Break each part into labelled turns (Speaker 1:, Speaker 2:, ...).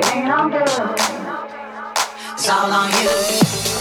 Speaker 1: It ain't
Speaker 2: all good. It's all on you.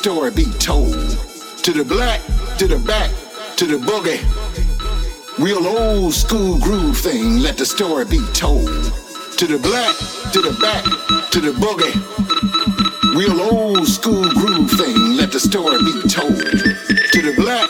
Speaker 2: story be told. To the black, to the back, to the boogie. Real old school groove thing, let the story be told. To the black, to the back, to the boogie. Real old school groove thing, let the story be told. To the black,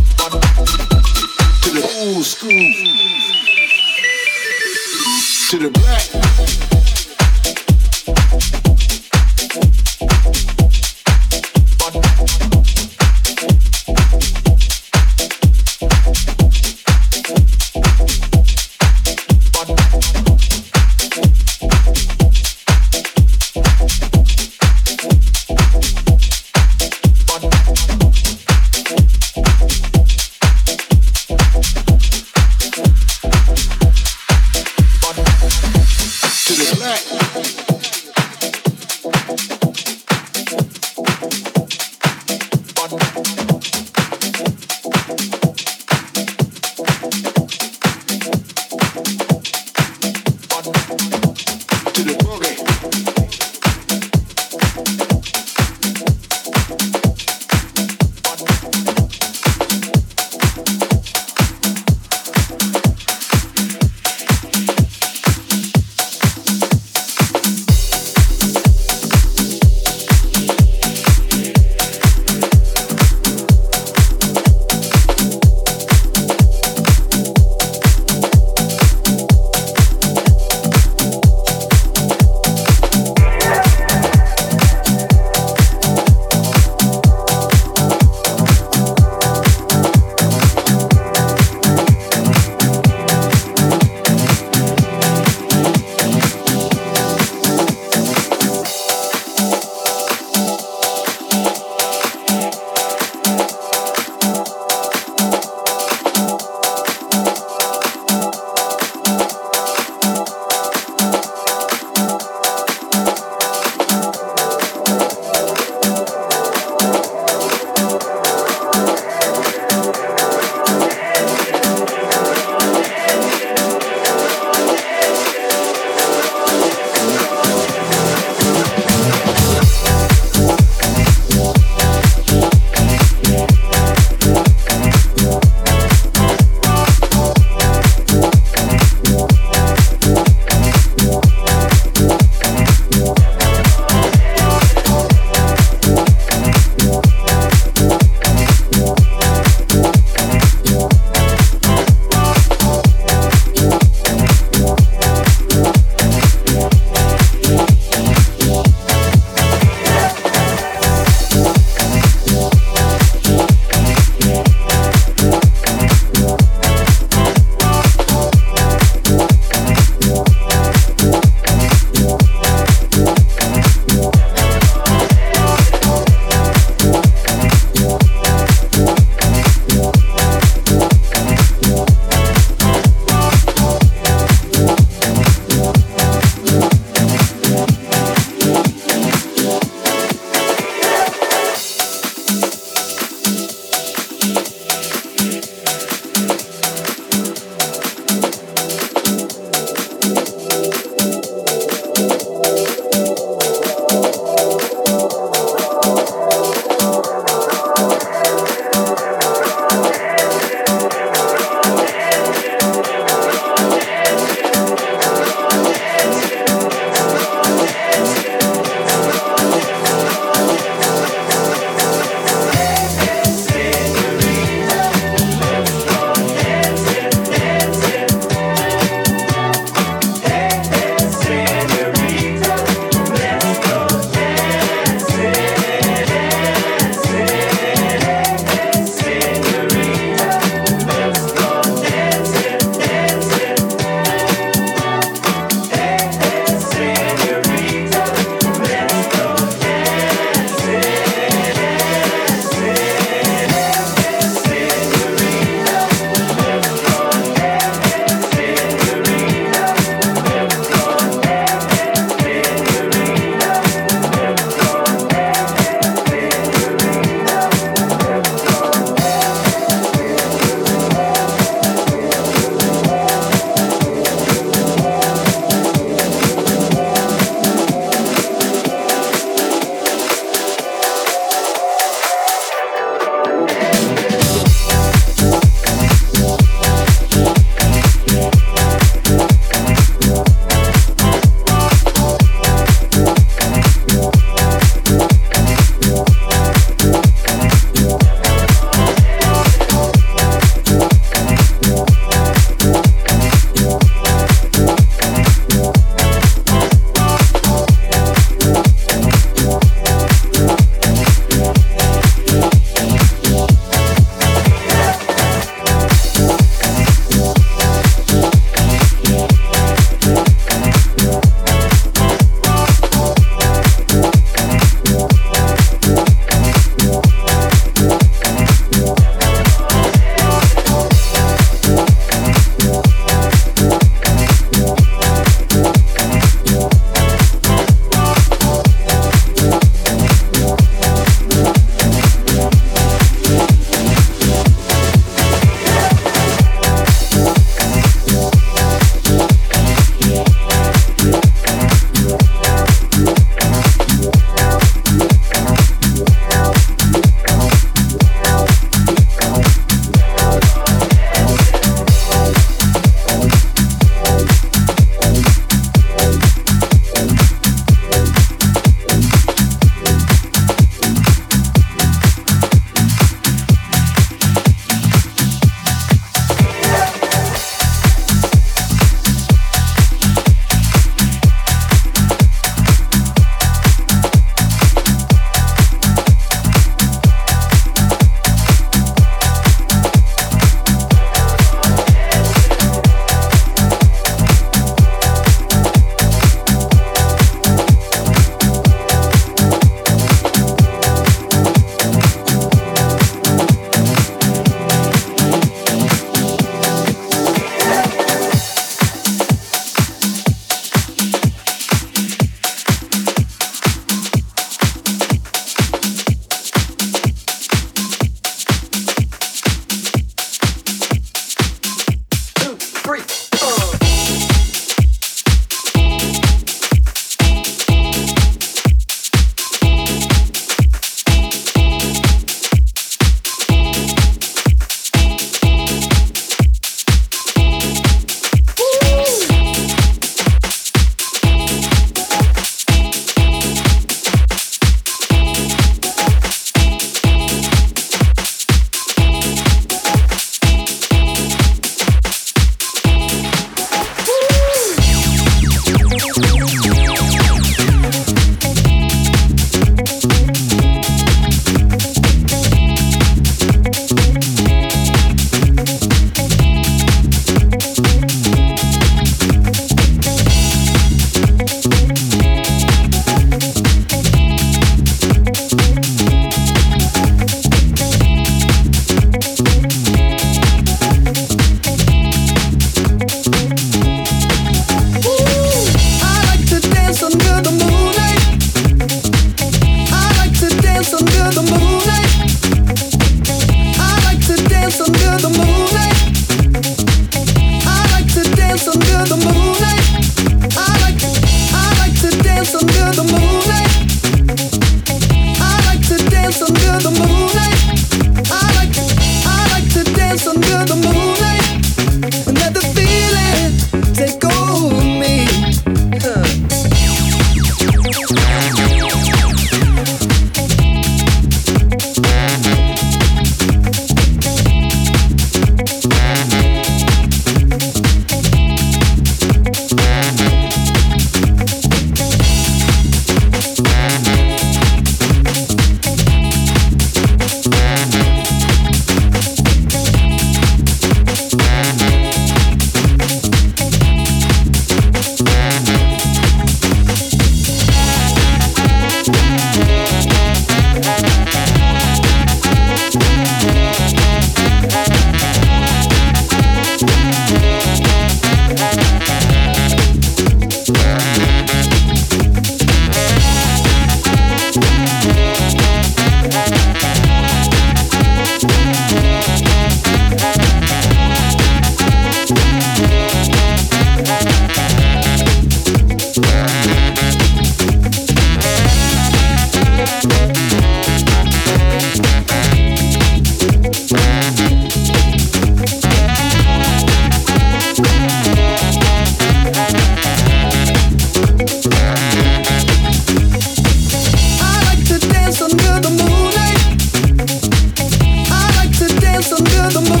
Speaker 2: good,